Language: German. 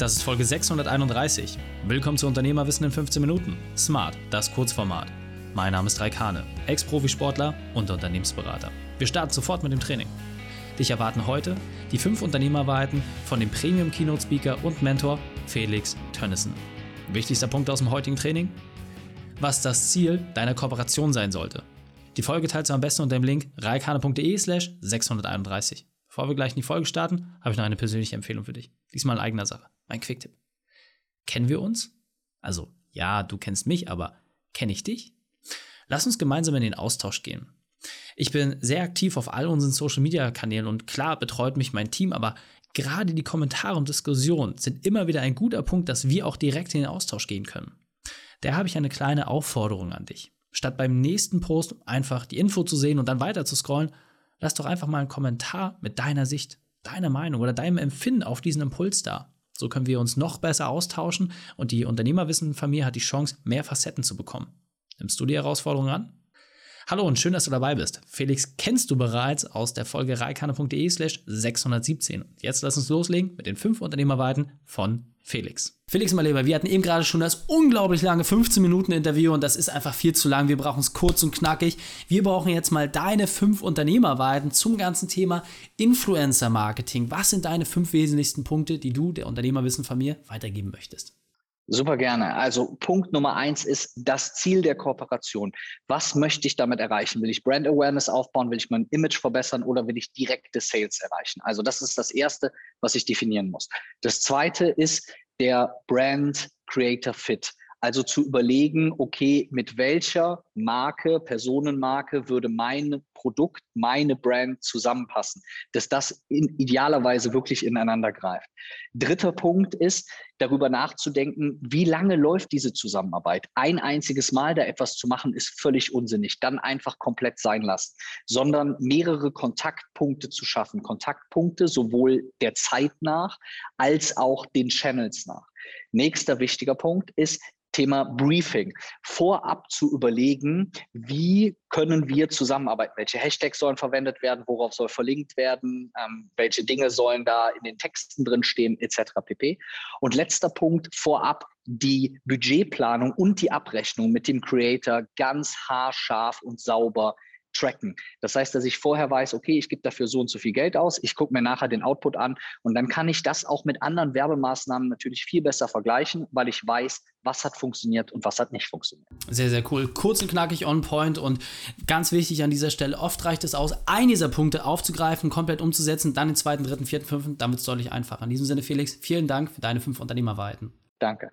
Das ist Folge 631. Willkommen zu Unternehmerwissen in 15 Minuten. Smart, das Kurzformat. Mein Name ist Raikane, Ex-Profisportler und Unternehmensberater. Wir starten sofort mit dem Training. Dich erwarten heute die fünf Unternehmerweiten von dem Premium Keynote Speaker und Mentor Felix Tönnissen. Wichtigster Punkt aus dem heutigen Training? Was das Ziel deiner Kooperation sein sollte. Die Folge teilst du am besten unter dem Link reikane.de slash 631. Bevor wir gleich in die Folge starten, habe ich noch eine persönliche Empfehlung für dich. Diesmal in eigener Sache. Mein Quicktipp. Kennen wir uns? Also, ja, du kennst mich, aber kenne ich dich? Lass uns gemeinsam in den Austausch gehen. Ich bin sehr aktiv auf all unseren Social Media Kanälen und klar betreut mich mein Team, aber gerade die Kommentare und Diskussionen sind immer wieder ein guter Punkt, dass wir auch direkt in den Austausch gehen können. Da habe ich eine kleine Aufforderung an dich. Statt beim nächsten Post einfach die Info zu sehen und dann weiter zu scrollen, lass doch einfach mal einen Kommentar mit deiner Sicht, deiner Meinung oder deinem Empfinden auf diesen Impuls da. So können wir uns noch besser austauschen und die Unternehmerwissen-Familie hat die Chance, mehr Facetten zu bekommen. Nimmst du die Herausforderung an? Hallo und schön, dass du dabei bist. Felix kennst du bereits aus der Folge reikane.de slash 617. Jetzt lass uns loslegen mit den fünf Unternehmerweiten von Felix. Felix, mein Lieber, wir hatten eben gerade schon das unglaublich lange 15 Minuten Interview und das ist einfach viel zu lang. Wir brauchen es kurz und knackig. Wir brauchen jetzt mal deine fünf Unternehmerweiten zum ganzen Thema Influencer Marketing. Was sind deine fünf wesentlichsten Punkte, die du der Unternehmerwissen von mir weitergeben möchtest? Super gerne. Also Punkt Nummer eins ist das Ziel der Kooperation. Was möchte ich damit erreichen? Will ich Brand Awareness aufbauen? Will ich mein Image verbessern oder will ich direkte Sales erreichen? Also das ist das Erste, was ich definieren muss. Das Zweite ist der Brand Creator Fit. Also zu überlegen, okay, mit welcher Marke, Personenmarke würde mein Produkt, meine Brand zusammenpassen, dass das in idealerweise wirklich ineinander greift. Dritter Punkt ist, darüber nachzudenken, wie lange läuft diese Zusammenarbeit. Ein einziges Mal da etwas zu machen, ist völlig unsinnig. Dann einfach komplett sein lassen, sondern mehrere Kontaktpunkte zu schaffen. Kontaktpunkte sowohl der Zeit nach als auch den Channels nach. Nächster wichtiger Punkt ist, Thema Briefing. Vorab zu überlegen, wie können wir zusammenarbeiten? Welche Hashtags sollen verwendet werden? Worauf soll verlinkt werden? Ähm, welche Dinge sollen da in den Texten drin stehen, etc. pp. Und letzter Punkt, vorab die Budgetplanung und die Abrechnung mit dem Creator ganz haarscharf und sauber tracken. Das heißt, dass ich vorher weiß, okay, ich gebe dafür so und so viel Geld aus, ich gucke mir nachher den Output an und dann kann ich das auch mit anderen Werbemaßnahmen natürlich viel besser vergleichen, weil ich weiß, was hat funktioniert und was hat nicht funktioniert. Sehr, sehr cool. Kurz und knackig on point und ganz wichtig an dieser Stelle, oft reicht es aus, einen dieser Punkte aufzugreifen, komplett umzusetzen, dann den zweiten, dritten, vierten, fünften, damit es deutlich einfacher. In diesem Sinne, Felix, vielen Dank für deine fünf Unternehmerweiten. Danke.